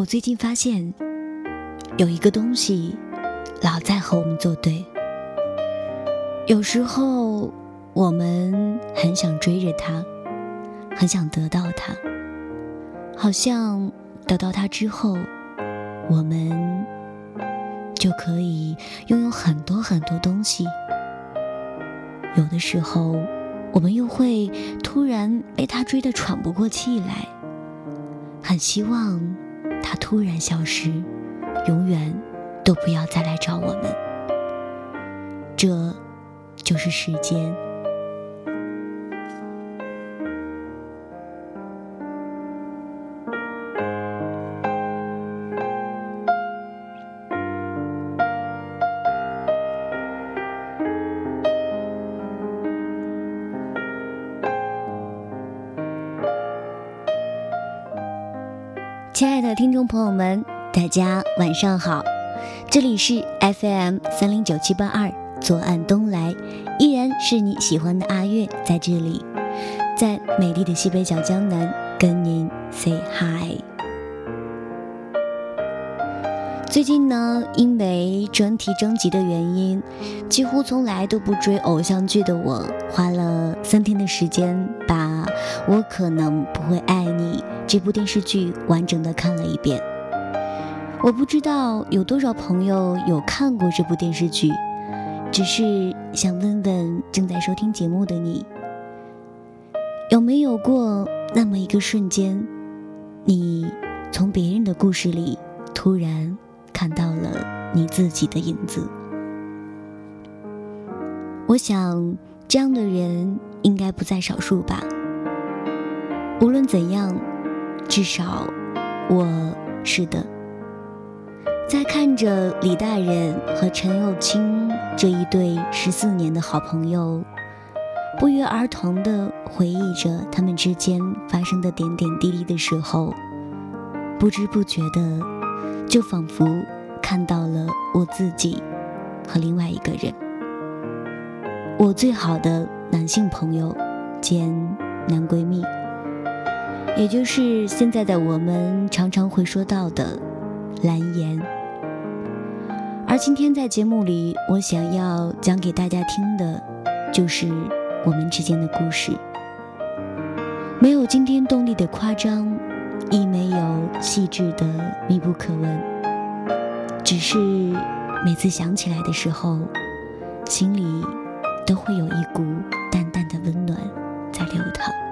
我最近发现，有一个东西老在和我们作对。有时候我们很想追着它，很想得到它，好像得到它之后，我们就可以拥有很多很多东西。有的时候，我们又会突然被它追得喘不过气来，很希望。突然消失，永远都不要再来找我们。这，就是时间。听众朋友们，大家晚上好，这里是 FM 三零九七八二，左岸东来，依然是你喜欢的阿月在这里，在美丽的西北角江南跟您 say hi。最近呢，因为专题征集的原因，几乎从来都不追偶像剧的我，花了三天的时间，把我可能不会爱你这部电视剧完整的看了一遍。我不知道有多少朋友有看过这部电视剧，只是想问问正在收听节目的你，有没有过那么一个瞬间，你从别人的故事里突然。看到了你自己的影子，我想这样的人应该不在少数吧。无论怎样，至少我是的。在看着李大人和陈幼清这一对十四年的好朋友，不约而同的回忆着他们之间发生的点点滴滴的时候，不知不觉的。就仿佛看到了我自己和另外一个人，我最好的男性朋友兼男闺蜜，也就是现在的我们常常会说到的蓝颜。而今天在节目里，我想要讲给大家听的，就是我们之间的故事，没有惊天动地的夸张。亦没有细致的密不可闻，只是每次想起来的时候，心里都会有一股淡淡的温暖在流淌。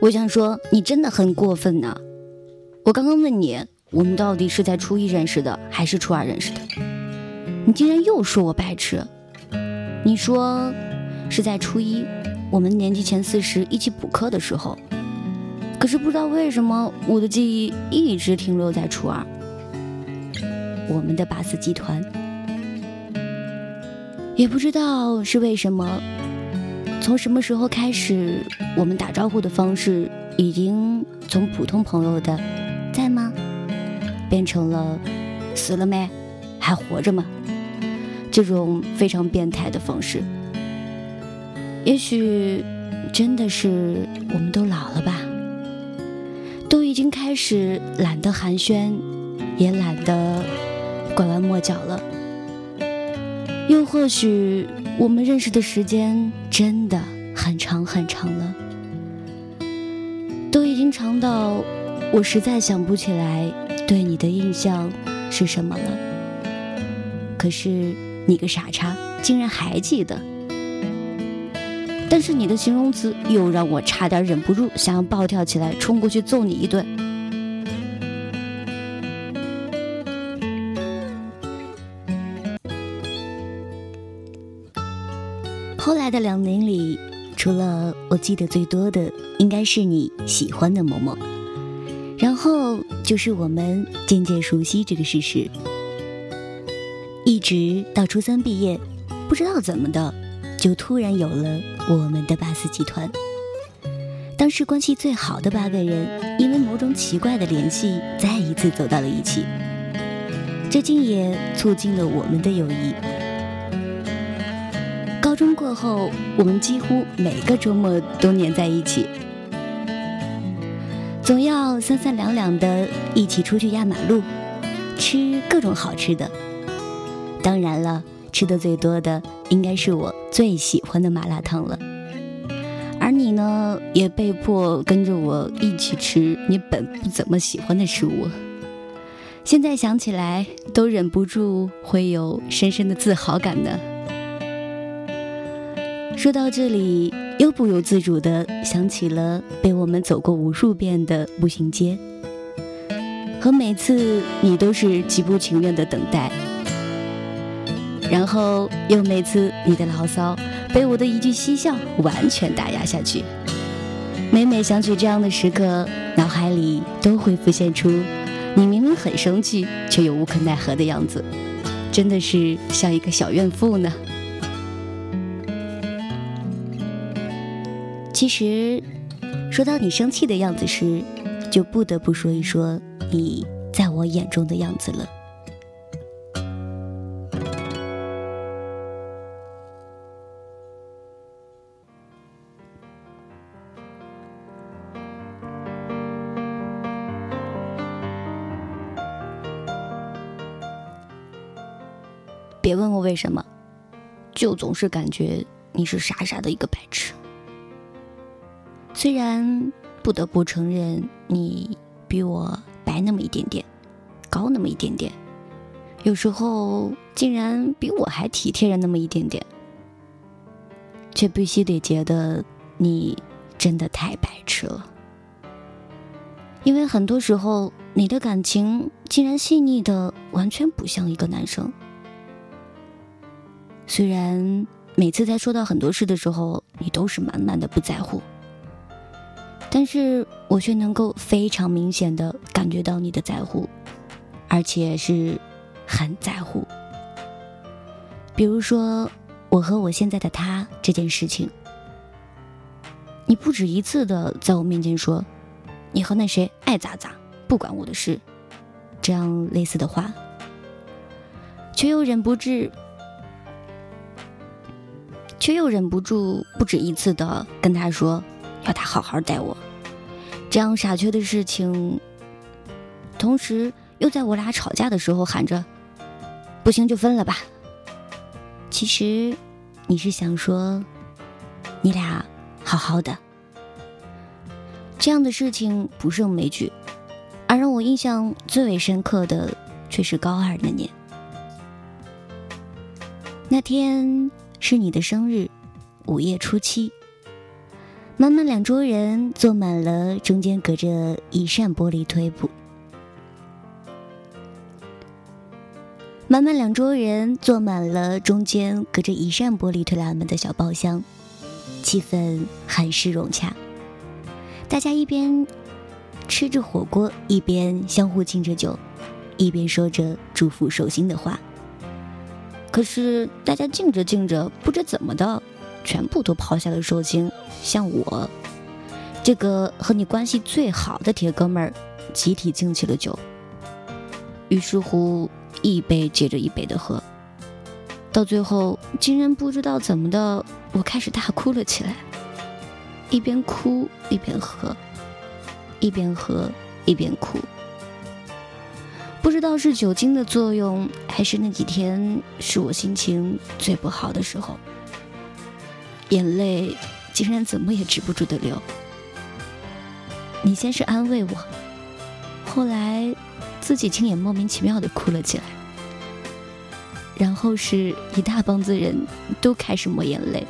我想说，你真的很过分呢。我刚刚问你，我们到底是在初一认识的，还是初二认识的？你竟然又说我白痴。你说是在初一，我们年级前四十一起补课的时候。可是不知道为什么，我的记忆一直停留在初二。我们的八四集团，也不知道是为什么。从什么时候开始，我们打招呼的方式已经从普通朋友的“在吗”变成了“死了没？还活着吗？”这种非常变态的方式。也许真的是我们都老了吧，都已经开始懒得寒暄，也懒得拐弯抹角了。又或许。我们认识的时间真的很长很长了，都已经长到我实在想不起来对你的印象是什么了。可是你个傻叉，竟然还记得。但是你的形容词又让我差点忍不住想要暴跳起来，冲过去揍你一顿。来的两年里，除了我记得最多的，应该是你喜欢的某某。然后就是我们渐渐熟悉这个事实，一直到初三毕业，不知道怎么的，就突然有了我们的八四集团。当时关系最好的八个人，因为某种奇怪的联系，再一次走到了一起，这竟也促进了我们的友谊。中过后，我们几乎每个周末都黏在一起。总要三三两两的一起出去压马路，吃各种好吃的。当然了，吃的最多的应该是我最喜欢的麻辣烫了。而你呢，也被迫跟着我一起吃你本不怎么喜欢的食物。现在想起来，都忍不住会有深深的自豪感呢。说到这里。又不由自主地想起了被我们走过无数遍的步行街，和每次你都是极不情愿的等待，然后又每次你的牢骚被我的一句嬉笑完全打压下去。每每想起这样的时刻，脑海里都会浮现出你明明很生气却又无可奈何的样子，真的是像一个小怨妇呢。其实，说到你生气的样子时，就不得不说一说你在我眼中的样子了。别问我为什么，就总是感觉你是傻傻的一个白痴。虽然不得不承认你比我白那么一点点，高那么一点点，有时候竟然比我还体贴人那么一点点，却必须得觉得你真的太白痴了。因为很多时候你的感情竟然细腻的完全不像一个男生。虽然每次在说到很多事的时候，你都是满满的不在乎。但是我却能够非常明显的感觉到你的在乎，而且是很在乎。比如说，我和我现在的他这件事情，你不止一次的在我面前说，你和那谁爱咋咋，不关我的事，这样类似的话，却又忍不住，却又忍不住不止一次的跟他说。要他好好待我，这样傻缺的事情，同时又在我俩吵架的时候喊着“不行就分了吧”。其实你是想说，你俩好好的。这样的事情不胜枚举，而让我印象最为深刻的却是高二那年，那天是你的生日，午夜初七。满满两桌人坐满了，中间隔着一扇玻璃推布。满满两桌人坐满了，中间隔着一扇玻璃推拉门的小包厢，气氛很是融洽。大家一边吃着火锅，一边相互敬着酒，一边说着祝福寿星的话。可是大家敬着敬着，不知怎么的。全部都抛下了寿星，像我这个和你关系最好的铁哥们儿，集体敬起了酒。于是乎，一杯接着一杯的喝，到最后竟然不知道怎么的，我开始大哭了起来。一边哭一边喝，一边喝一边哭。不知道是酒精的作用，还是那几天是我心情最不好的时候。眼泪竟然怎么也止不住的流。你先是安慰我，后来自己竟也莫名其妙的哭了起来。然后是一大帮子人都开始抹眼泪，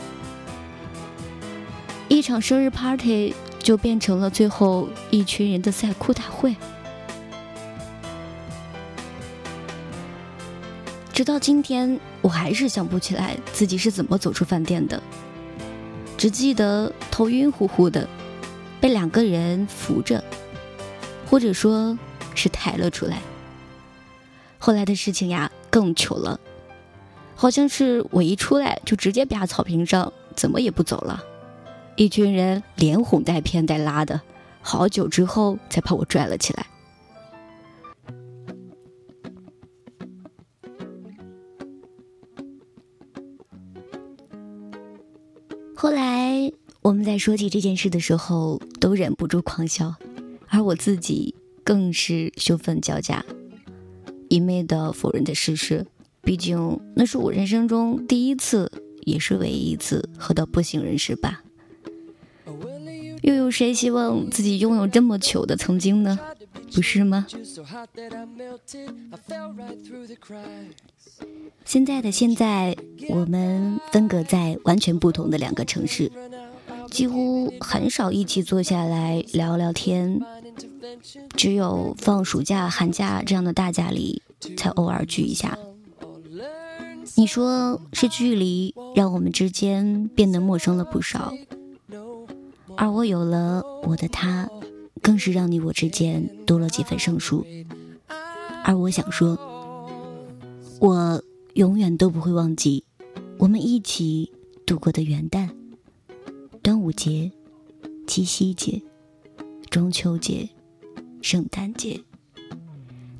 一场生日 party 就变成了最后一群人的赛哭大会。直到今天，我还是想不起来自己是怎么走出饭店的，只记得头晕乎乎的，被两个人扶着，或者说是抬了出来。后来的事情呀，更糗了，好像是我一出来就直接趴草坪上，怎么也不走了，一群人连哄带骗带拉的，好久之后才把我拽了起来。后来我们在说起这件事的时候，都忍不住狂笑，而我自己更是羞愤交加。一昧的否认的事实，毕竟那是我人生中第一次，也是唯一一次喝到不省人事吧。又有谁希望自己拥有这么糗的曾经呢？不是吗？现在的现在，我们分隔在完全不同的两个城市，几乎很少一起坐下来聊聊天。只有放暑假、寒假这样的大假里，才偶尔聚一下。你说是距离让我们之间变得陌生了不少，而我有了我的他，更是让你我之间多了几分生疏。而我想说，我永远都不会忘记我们一起度过的元旦、端午节、七夕节、中秋节。圣诞节，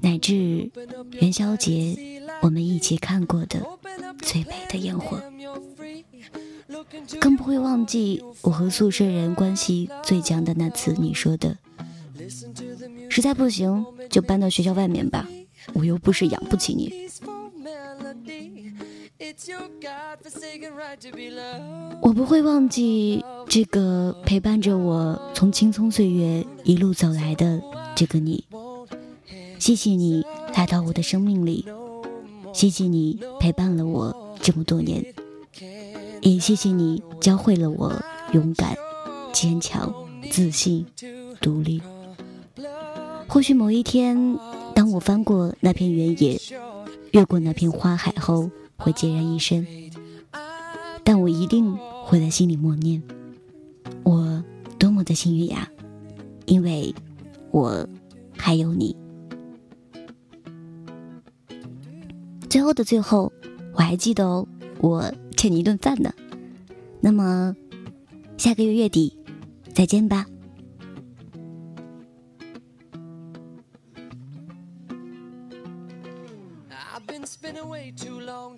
乃至元宵节，我们一起看过的最美的烟火，更不会忘记我和宿舍人关系最僵的那次。你说的，实在不行就搬到学校外面吧，我又不是养不起你。我不会忘记这个陪伴着我从青葱岁月一路走来的。这个你，谢谢你来到我的生命里，谢谢你陪伴了我这么多年，也谢谢你教会了我勇敢、坚强、自信、独立。或许某一天，当我翻过那片原野，越过那片花海后，会孑然一身，但我一定会在心里默念：我多么的幸运呀，因为。我还有你，最后的最后，我还记得哦，我欠你一顿饭呢。那么，下个月月底再见吧。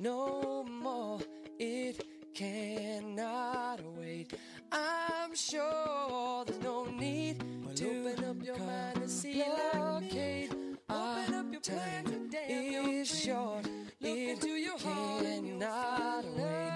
no more. It cannot wait. I'm sure there's no need well, to open up your mind and see blockade. Open up your time today. Is short. Look into your heart cannot wait.